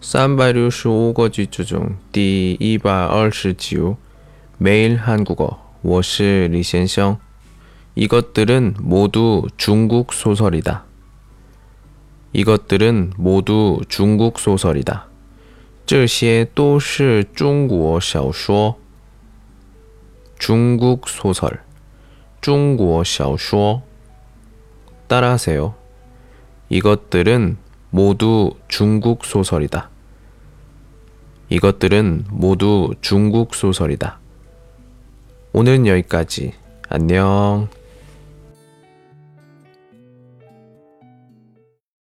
三百六十五个句子中第一百二十九 매일 한국어 我是李先生 이것들은 모두 중국 소설이다. 이것들은 모두 중국 소설이다. 这些都是中国小说. 중국 소설, 중국 小说. 따라하세요. 이것들은 모두 중국 소설이다. 이것들은 모두 중국 소설이다. 오늘은 여기까지. 안녕.